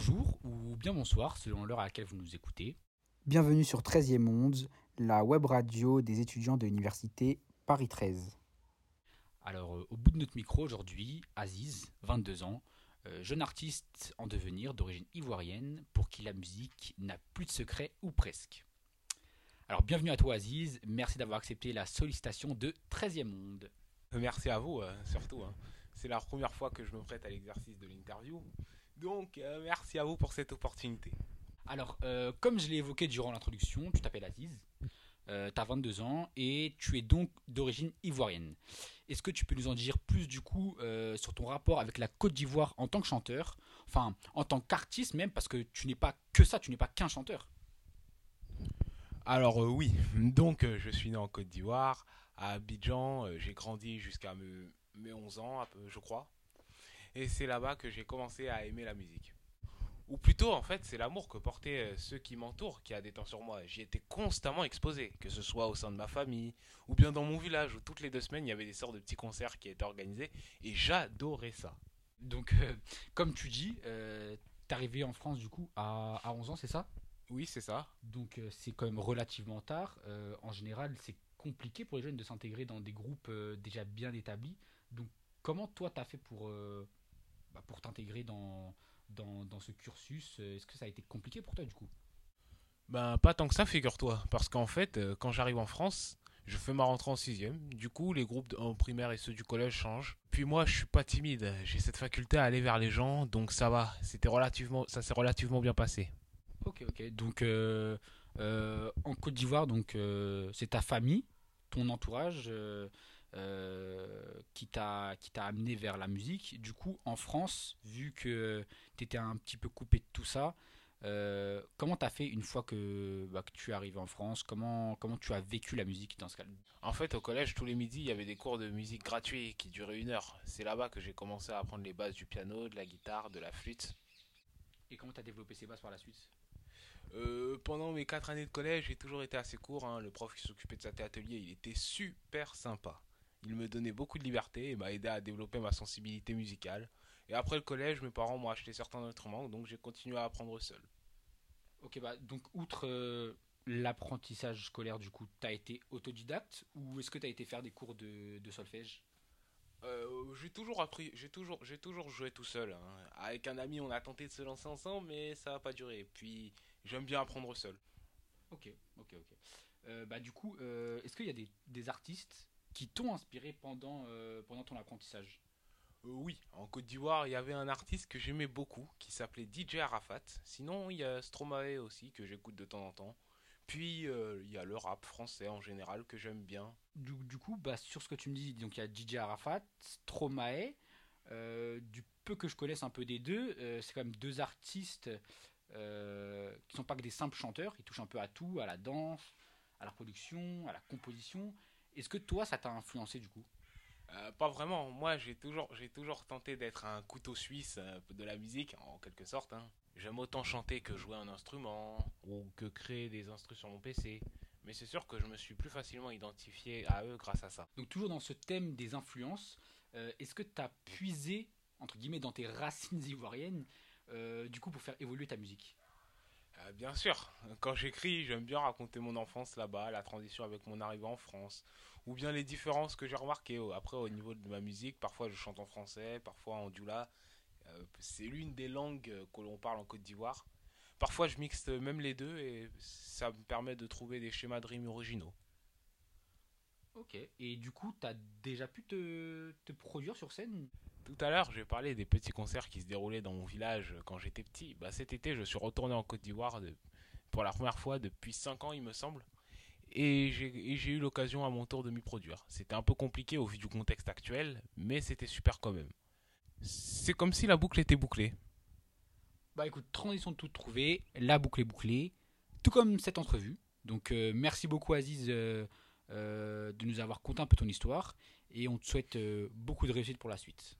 bonjour ou bien bonsoir selon l'heure à laquelle vous nous écoutez. Bienvenue sur 13e Monde, la web radio des étudiants de l'université Paris 13. Alors, euh, au bout de notre micro aujourd'hui, Aziz, 22 ans, euh, jeune artiste en devenir d'origine ivoirienne pour qui la musique n'a plus de secret ou presque. Alors, bienvenue à toi Aziz, merci d'avoir accepté la sollicitation de 13e Monde. Merci à vous, euh, surtout. hein. C'est la première fois que je me prête à l'exercice de l'interview. Donc, euh, merci à vous pour cette opportunité. Alors, euh, comme je l'ai évoqué durant l'introduction, tu t'appelles Aziz, euh, tu as 22 ans et tu es donc d'origine ivoirienne. Est-ce que tu peux nous en dire plus du coup euh, sur ton rapport avec la Côte d'Ivoire en tant que chanteur? Enfin, en tant qu'artiste même, parce que tu n'es pas que ça, tu n'es pas qu'un chanteur. Alors, euh, oui, donc euh, je suis né en Côte d'Ivoire, à Abidjan. euh, j'ai grandi jusqu'à me- mes 11 ans, à peu- je crois. Et c'est là-bas que j'ai commencé à aimer la musique. Ou plutôt, en fait, c'est l'amour que portaient euh, ceux qui m'entourent qui a des temps sur moi. J'y étais constamment exposé, que ce soit au sein de ma famille, ou bien dans mon village, où toutes les deux semaines, il y avait des sortes de petits concerts qui étaient organisés, et j'adorais ça. Donc, euh, comme tu dis, euh, t'es arrivé en France du coup à, à 11 ans, c'est ça? Oui, c'est ça. Donc, euh, c'est quand même relativement tard. En général, c'est compliqué pour les jeunes de s'intégrer dans des groupes déjà bien établis. Donc, comment toi, t'as fait pour, bah, pour t'intégrer dans, dans, dans ce cursus Euh, Est-ce que ça a été compliqué pour toi du coup? Ben, pas tant que ça, figure-toi. Parce qu'en fait, euh, quand j'arrive en France, je fais ma rentrée en sixième. Du coup, les groupes en primaire et ceux du collège changent. Puis moi, je suis pas timide. J'ai cette faculté à aller vers les gens, donc ça va. C'était relativement, ça s'est relativement bien passé. Ok, ok. Donc, euh, euh, en Côte d'Ivoire, donc euh, c'est ta famille, ton entourage qui t'a amené vers la musique. Du coup, en France, vu que tu étais un petit peu coupé de tout ça, euh, comment t'as fait une fois que, bah, que tu es arrivé en France? Comment comment tu as vécu la musique dans ce cas En fait, au collège, tous les midis, il y avait des cours de musique gratuits qui duraient une heure. C'est là-bas que j'ai commencé à apprendre les bases du piano, de la guitare, de la flûte. Et comment t'as développé ces bases par la suite? Euh, pendant mes quatre années de collège, j'ai toujours été assez court. hein. Le prof qui s'occupait de cet atelier, il était super sympa. Il me donnait beaucoup de liberté et m'a aidé à développer ma sensibilité musicale. Et après le collège, mes parents m'ont acheté certains instruments, donc j'ai continué à apprendre seul. Ok, bah donc outre euh, l'apprentissage scolaire, du coup, t'as été autodidacte ou est-ce que t'as été faire des cours de, de solfège? Euh, j'ai toujours appris, j'ai toujours, j'ai toujours joué tout seul. hein. Avec un ami, on a tenté de se lancer ensemble, mais ça n'a pas duré. Puis j'aime bien apprendre seul. Ok, ok, ok. Euh, bah du coup, est-ce qu'il y a des, des artistes qui t'ont inspiré pendant, euh, pendant ton apprentissage Euh, oui, en Côte d'Ivoire, il y avait un artiste que j'aimais beaucoup qui s'appelait DJ Arafat. Sinon, il y a Stromae aussi que j'écoute de temps en temps. Puis euh, il y a le rap français en général que j'aime bien. du, du coup, bah, sur ce que tu me dis, donc il y a DJ Arafat, Stromae, euh, du peu que je connaisse un peu des deux, euh, c'est quand même deux artistes qui sont pas que des simples chanteurs, ils touchent un peu à tout, à la danse, à la production, à la composition. Est-ce que toi, ça t'a influencé du coup? Euh, pas vraiment. Moi, j'ai toujours, j'ai toujours tenté d'être un couteau suisse euh, de la musique, en quelque sorte. hein. J'aime autant chanter que jouer un instrument ou que créer des instruments sur mon PC. Mais c'est sûr que je me suis plus facilement identifié à eux grâce à ça. Donc toujours dans ce thème des influences, euh, est-ce que tu as puisé, entre guillemets, dans tes racines ivoiriennes, du coup, pour faire évoluer ta musique? Euh, bien sûr, quand j'écris, j'aime bien raconter mon enfance là-bas, la transition avec mon arrivée en France, ou bien les différences que j'ai remarquées. Après, au niveau de ma musique, parfois je chante en français, parfois en djoula. Euh, c'est l'une des langues euh, que l'on parle en Côte d'Ivoire. Parfois, je mixte même les deux et ça me permet de trouver des schémas de rimes originaux. Ok. Et du coup, tu as déjà pu te, te produire sur scène? Tout à l'heure, j'ai parlé des petits concerts qui se déroulaient dans mon village quand j'étais petit. Bah, cet été, je suis retourné en Côte d'Ivoire pour la première fois depuis 5 ans, il me semble. Et j'ai eu l'occasion à mon tour de m'y produire. C'était un peu compliqué au vu du contexte actuel, mais c'était super quand même. C'est comme si la boucle était bouclée. Bah écoute, transition de tout trouvé, la boucle est bouclée, tout comme cette entrevue. Donc euh, merci beaucoup Aziz euh, euh, de nous avoir conté un peu ton histoire et on te souhaite beaucoup de réussite pour la suite.